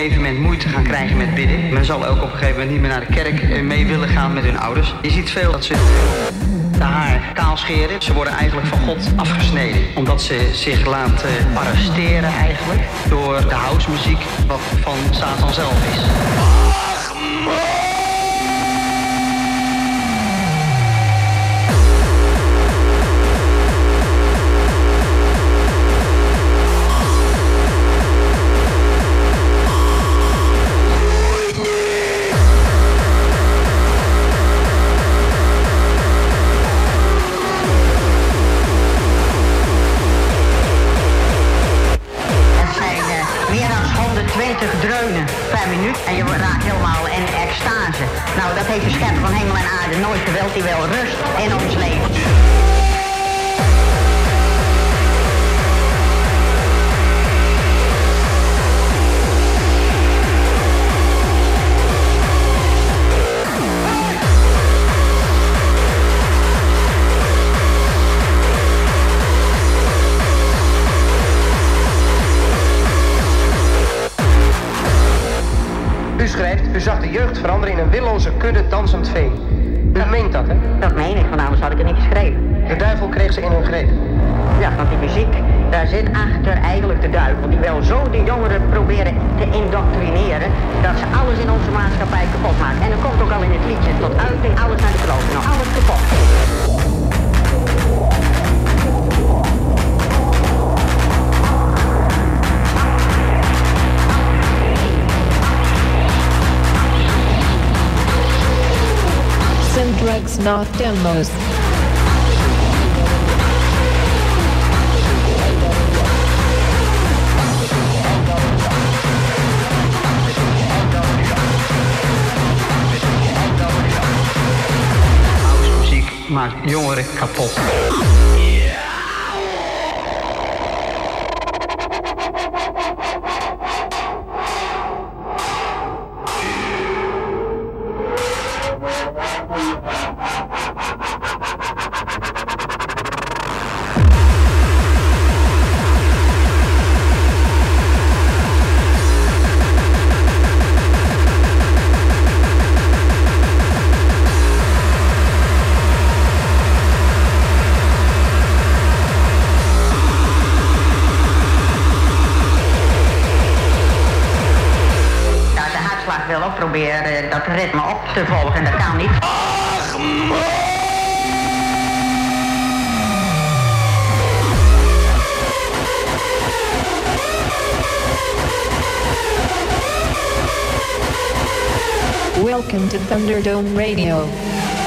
gegeven moment moeite gaan krijgen met bidden. Men zal ook op een gegeven moment niet meer naar de kerk eh, mee willen gaan met hun ouders. Je ziet veel dat ze de haar kaal scheren. Ze worden eigenlijk van God afgesneden. Omdat ze zich laten eh, arresteren eigenlijk door de housemuziek wat van Satan zelf is. te dreunen, per minuut en je raakt helemaal in extase. Nou, dat heeft de schepper van hemel en aarde nooit gewild. Die wil rust in ons leven. U zag de jeugd veranderen in een willoze kudde dansend vee. U meent dat, hè? Dat meen ik, want anders had ik het niet geschreven. De duivel kreeg ze in hun greep. Ja, want die muziek, daar zit achter eigenlijk de duivel. Die wil zo de jongeren proberen te indoctrineren. dat ze alles in onze maatschappij kapot maken. En dat komt ook al in het liedje tot uiting: alles naar de kloof, Nou, alles kapot. drugs not demos. Maakt jongeren kapot. Thunderdome Radio.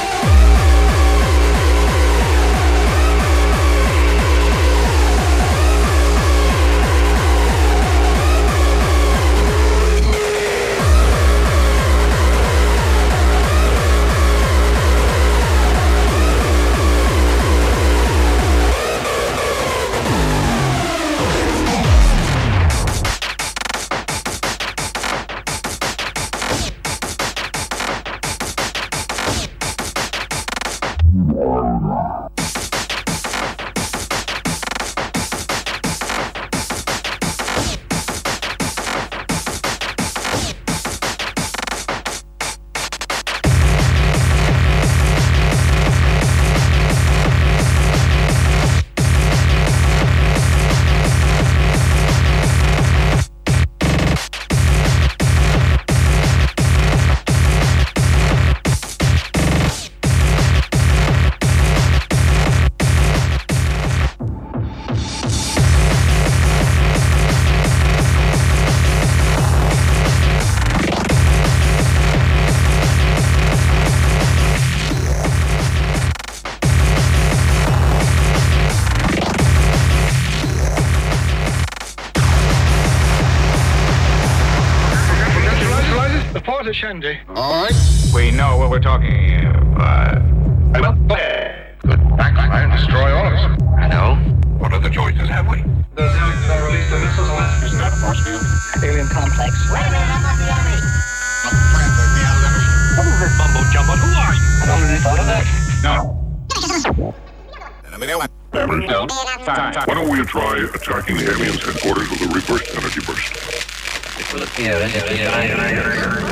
time. Why don't we try attacking the aliens' headquarters with a reverse energy burst?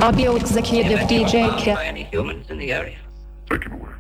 I'll be your executive DJ Kip. Any humans in the area? Take it away.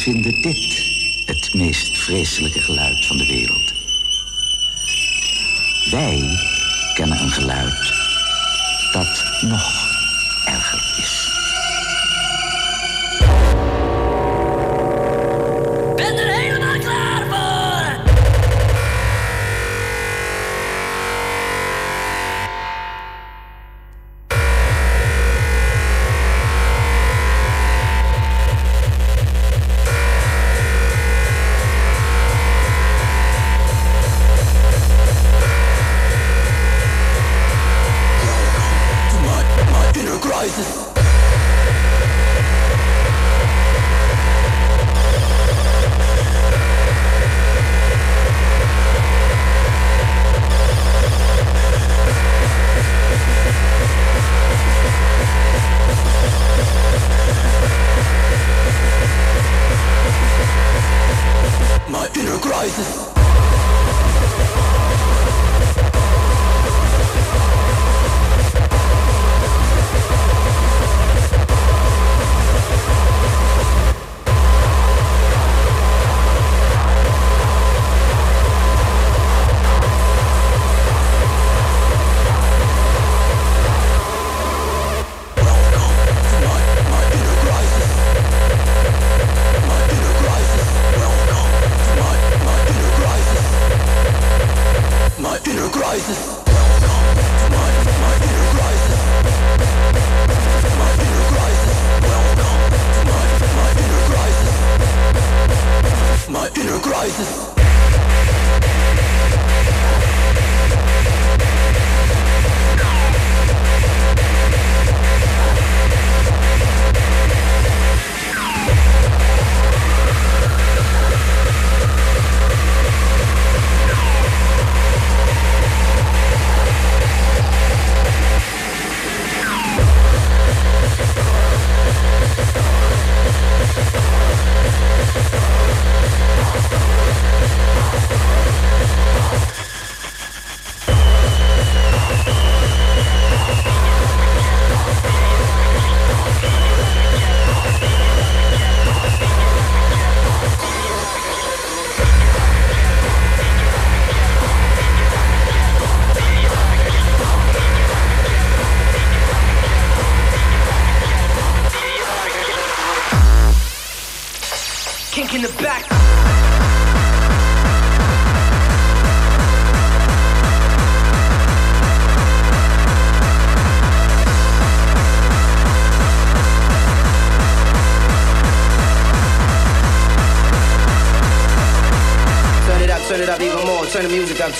Vinden dit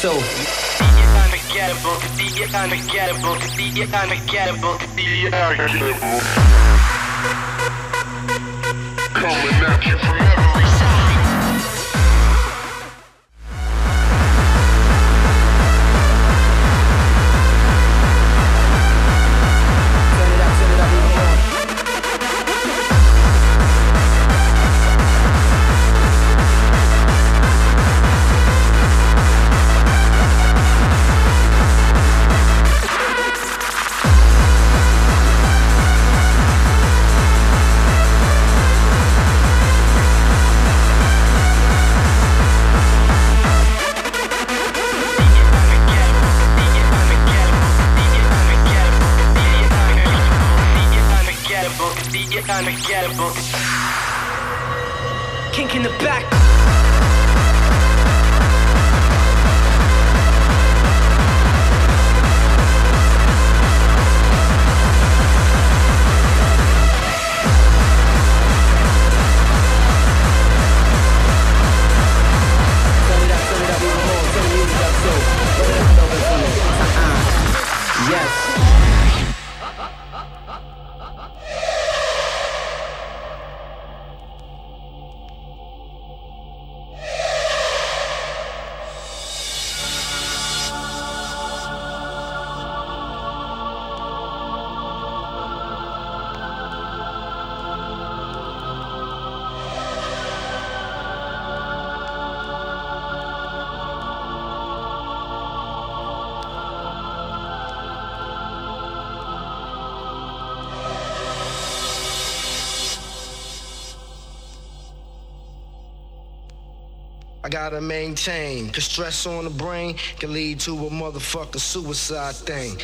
So I gotta maintain. Cause stress on the brain can lead to a motherfucking suicide thing.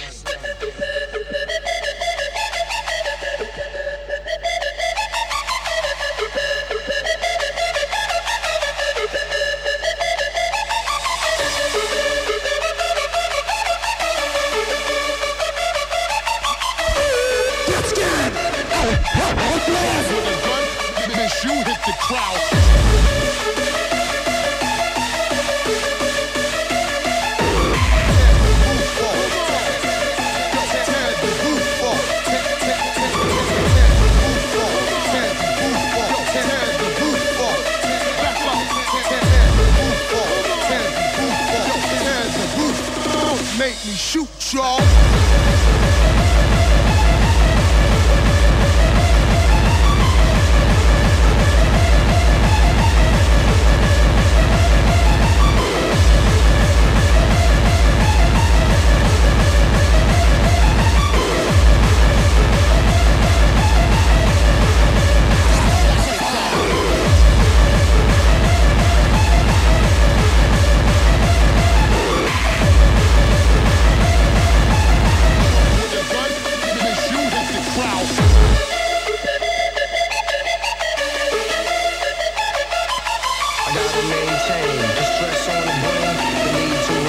I gotta maintain. The stress on the brain, the need to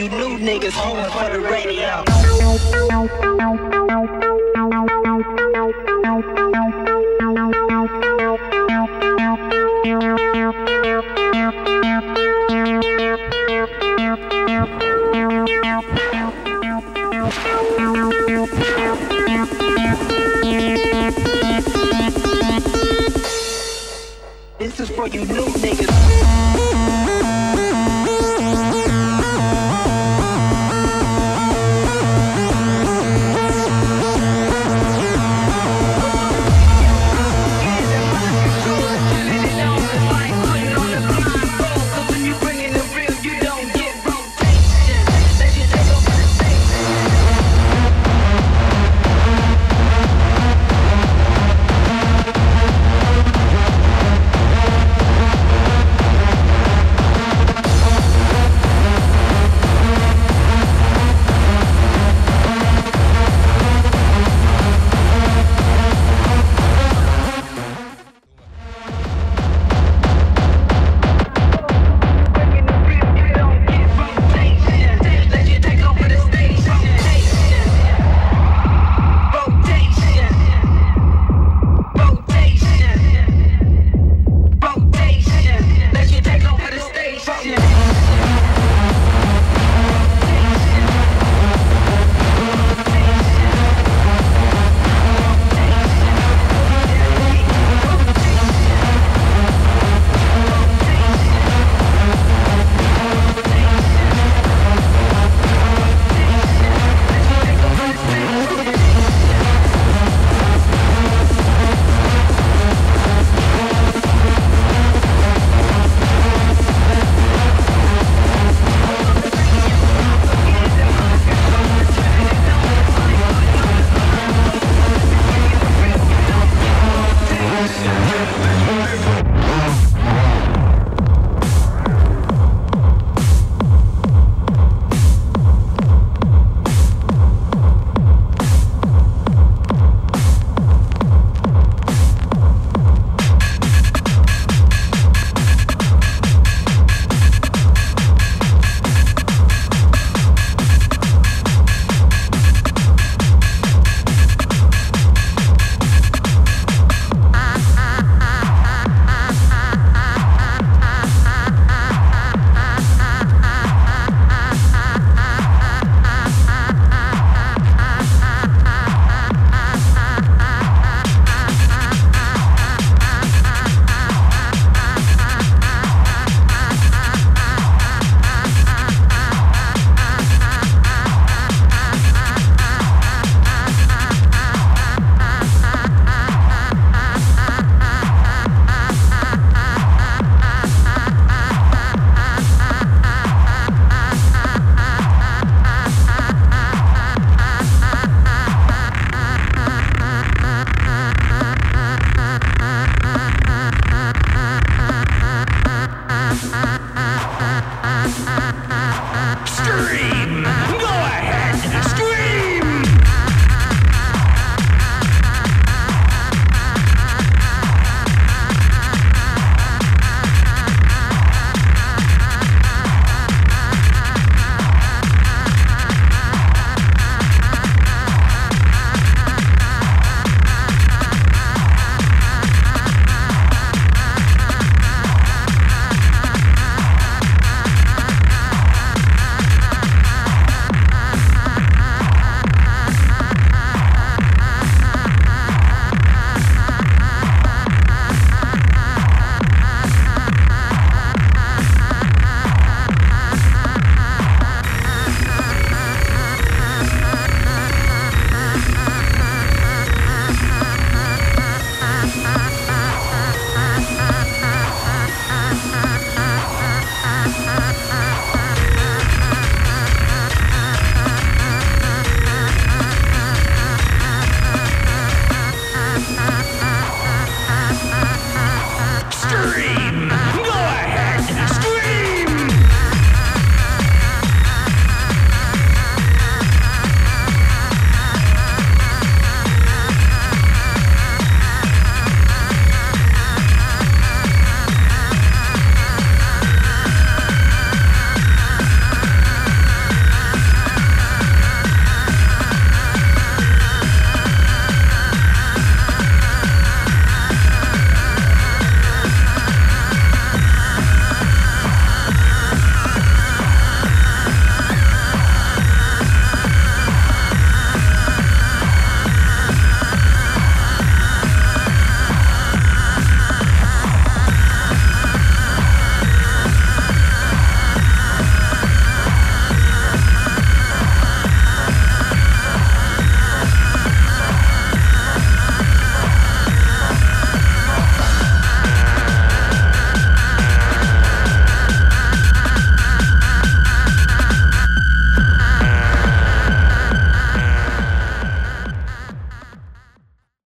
you new niggas holding for the radio.